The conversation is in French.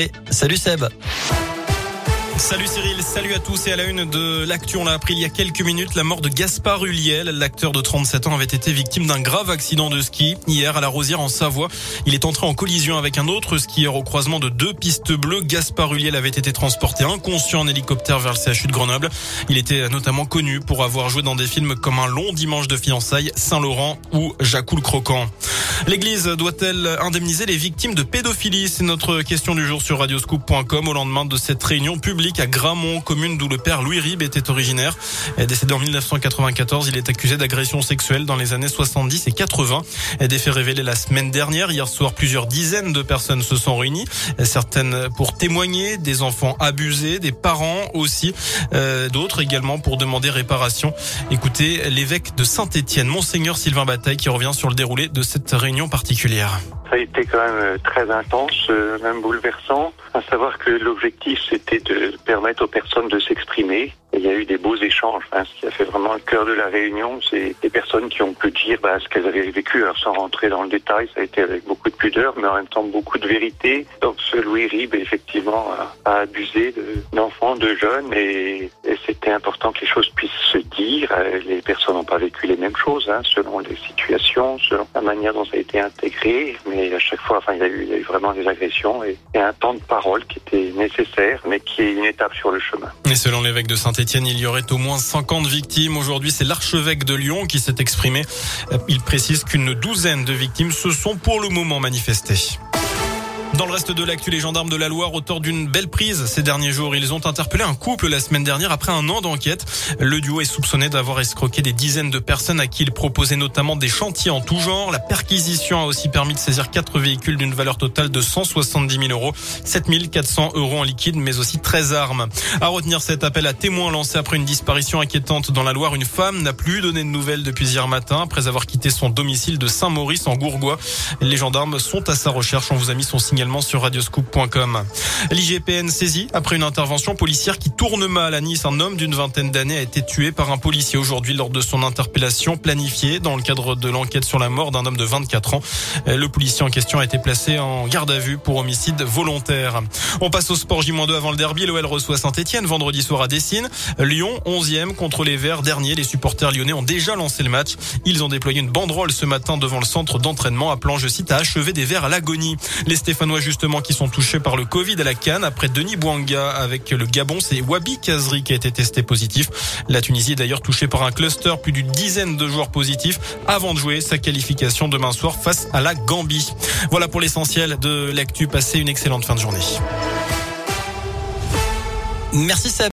Et salut Seb. Salut Cyril, salut à tous et à la une de l'actu. On l'a appris il y a quelques minutes, la mort de Gaspard Huliel. L'acteur de 37 ans avait été victime d'un grave accident de ski hier à la Rosière en Savoie. Il est entré en collision avec un autre skieur au croisement de deux pistes bleues. Gaspard Huliel avait été transporté inconscient en hélicoptère vers le CHU de Grenoble. Il était notamment connu pour avoir joué dans des films comme Un long dimanche de fiançailles, Saint-Laurent ou Jacques le Croquant. L'église doit-elle indemniser les victimes de pédophilie? C'est notre question du jour sur radioscoop.com au lendemain de cette réunion publique à Gramont, commune d'où le père Louis Rib était originaire. Décédé en 1994, il est accusé d'agression sexuelle dans les années 70 et 80. Des faits révélés la semaine dernière. Hier soir, plusieurs dizaines de personnes se sont réunies. Certaines pour témoigner, des enfants abusés, des parents aussi, euh, d'autres également pour demander réparation. Écoutez l'évêque de Saint-Étienne, Monseigneur Sylvain Bataille, qui revient sur le déroulé de cette réunion particulière. Ça a été quand même euh, très intense, euh, même bouleversant. À savoir que l'objectif, c'était de permettre aux personnes de s'exprimer. Il y a eu des beaux échanges. Hein. Ce qui a fait vraiment le cœur de la réunion, c'est des personnes qui ont pu dire bah, ce qu'elles avaient vécu. Alors, sans rentrer dans le détail, ça a été avec beaucoup de pudeur, mais en même temps beaucoup de vérité. Donc, ce Louis Rib, effectivement, a, abusé d'enfants, de, jeunes, et, c'était important que les choses puissent se dire. Euh, les personnes n'ont pas vécu les mêmes choses, hein, selon les situations, selon la manière dont ça a été intégré. Mais à chaque fois, enfin, il y a eu, vraiment des agressions et, et un temps de parole qui était nécessaire, mais qui est une étape sur le chemin. Et selon l'évêque de Saint-Étienne, il y aurait au moins 50 victimes. Aujourd'hui, c'est l'archevêque de Lyon qui s'est exprimé. Il précise qu'une douzaine de victimes se sont pour le moment manifestées. Dans le reste de l'actu, les gendarmes de la Loire, auteur d'une belle prise ces derniers jours, ils ont interpellé un couple la semaine dernière après un an d'enquête. Le duo est soupçonné d'avoir escroqué des dizaines de personnes à qui il proposait notamment des chantiers en tout genre. La perquisition a aussi permis de saisir quatre véhicules d'une valeur totale de 170 000 euros, 7 400 euros en liquide, mais aussi 13 armes. À retenir cet appel à témoins lancé après une disparition inquiétante dans la Loire. Une femme n'a plus donné de nouvelles depuis hier matin après avoir quitté son domicile de Saint-Maurice en Gourgois. Les gendarmes sont à sa recherche. On vous a mis son signal sur radioscoop.com. L'IGPN saisit après une intervention policière qui tourne mal à Nice. Un homme d'une vingtaine d'années a été tué par un policier aujourd'hui lors de son interpellation planifiée dans le cadre de l'enquête sur la mort d'un homme de 24 ans. Le policier en question a été placé en garde à vue pour homicide volontaire. On passe au sport J-2 avant le derby. L'OL reçoit Saint-Etienne vendredi soir à Dessine. Lyon 11e contre les Verts. Dernier, les supporters lyonnais ont déjà lancé le match. Ils ont déployé une banderole ce matin devant le centre d'entraînement appelant, je cite, à achever des Verts à l'agonie. Les Stéphanois justement qui sont touchés par le Covid à la Cannes. Après Denis Bouanga avec le Gabon, c'est Wabi Kazri qui a été testé positif. La Tunisie est d'ailleurs touchée par un cluster, plus d'une dizaine de joueurs positifs avant de jouer sa qualification demain soir face à la Gambie. Voilà pour l'essentiel de l'actu. Passez une excellente fin de journée. Merci Seb.